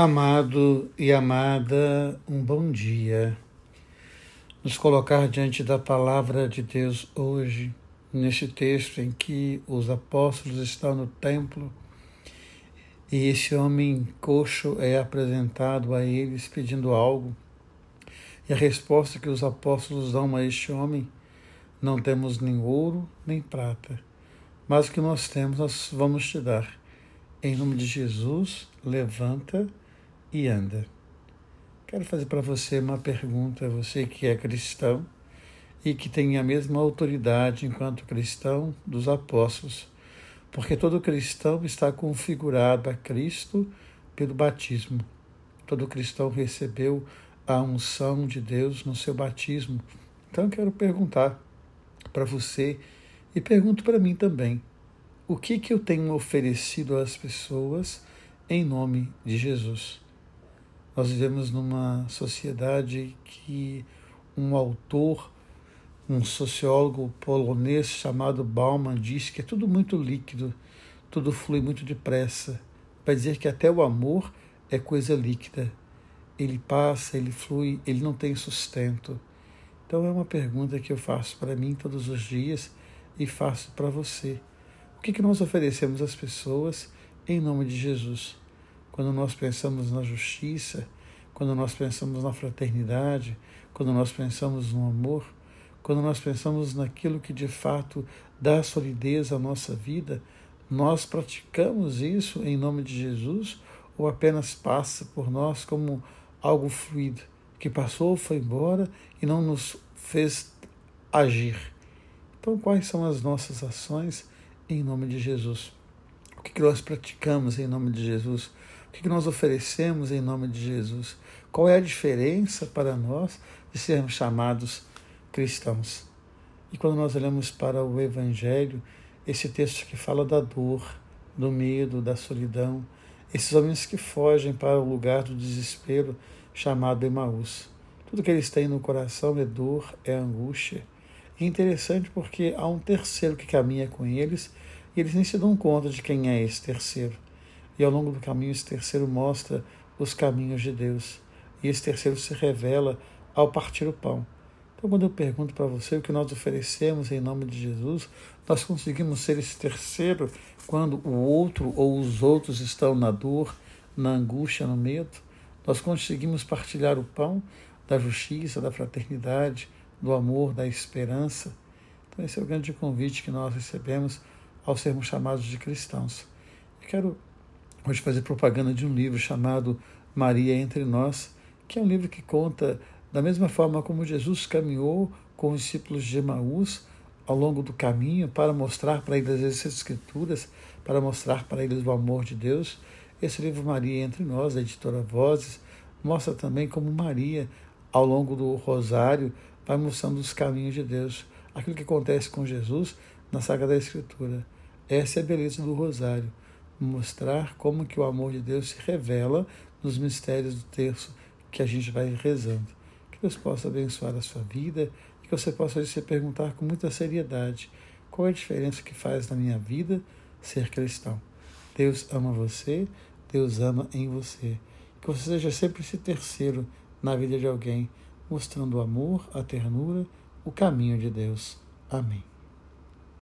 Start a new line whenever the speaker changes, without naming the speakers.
Amado e amada, um bom dia. Nos colocar diante da palavra de Deus hoje, neste texto em que os apóstolos estão no templo e esse homem coxo é apresentado a eles pedindo algo. E a resposta que os apóstolos dão a este homem: não temos nem ouro nem prata, mas o que nós temos nós vamos te dar. Em nome de Jesus, levanta e anda. Quero fazer para você uma pergunta, você que é cristão e que tem a mesma autoridade enquanto cristão dos apóstolos, porque todo cristão está configurado a Cristo pelo batismo. Todo cristão recebeu a unção de Deus no seu batismo. Então quero perguntar para você e pergunto para mim também: o que que eu tenho oferecido às pessoas em nome de Jesus? Nós vivemos numa sociedade que um autor, um sociólogo polonês chamado Bauman, diz que é tudo muito líquido, tudo flui muito depressa. Vai dizer que até o amor é coisa líquida. Ele passa, ele flui, ele não tem sustento. Então é uma pergunta que eu faço para mim todos os dias e faço para você. O que, que nós oferecemos às pessoas em nome de Jesus? Quando nós pensamos na justiça, quando nós pensamos na fraternidade, quando nós pensamos no amor, quando nós pensamos naquilo que de fato dá solidez à nossa vida, nós praticamos isso em nome de Jesus ou apenas passa por nós como algo fluido, que passou, foi embora e não nos fez agir? Então, quais são as nossas ações em nome de Jesus? O que nós praticamos em nome de Jesus? Que nós oferecemos em nome de Jesus? Qual é a diferença para nós de sermos chamados cristãos? E quando nós olhamos para o Evangelho, esse texto que fala da dor, do medo, da solidão, esses homens que fogem para o lugar do desespero chamado Emaús. Tudo que eles têm no coração é dor, é angústia. E é interessante porque há um terceiro que caminha com eles e eles nem se dão conta de quem é esse terceiro. E ao longo do caminho, esse terceiro mostra os caminhos de Deus. E esse terceiro se revela ao partir o pão. Então, quando eu pergunto para você o que nós oferecemos em nome de Jesus, nós conseguimos ser esse terceiro quando o outro ou os outros estão na dor, na angústia, no medo. Nós conseguimos partilhar o pão da justiça, da fraternidade, do amor, da esperança. Então, esse é o grande convite que nós recebemos ao sermos chamados de cristãos. Eu quero hoje fazer propaganda de um livro chamado Maria entre Nós, que é um livro que conta da mesma forma como Jesus caminhou com os discípulos de Emaús ao longo do caminho para mostrar para eles as Escrituras, para mostrar para eles o amor de Deus. Esse livro Maria entre Nós, da editora Vozes, mostra também como Maria, ao longo do Rosário, vai mostrando os caminhos de Deus, aquilo que acontece com Jesus na Sagrada Escritura. Essa é a beleza do Rosário mostrar como que o amor de Deus se revela nos mistérios do terço que a gente vai rezando. Que Deus possa abençoar a sua vida e que você possa se perguntar com muita seriedade qual é a diferença que faz na minha vida ser cristão. Deus ama você, Deus ama em você. Que você seja sempre esse terceiro na vida de alguém, mostrando o amor, a ternura, o caminho de Deus. Amém.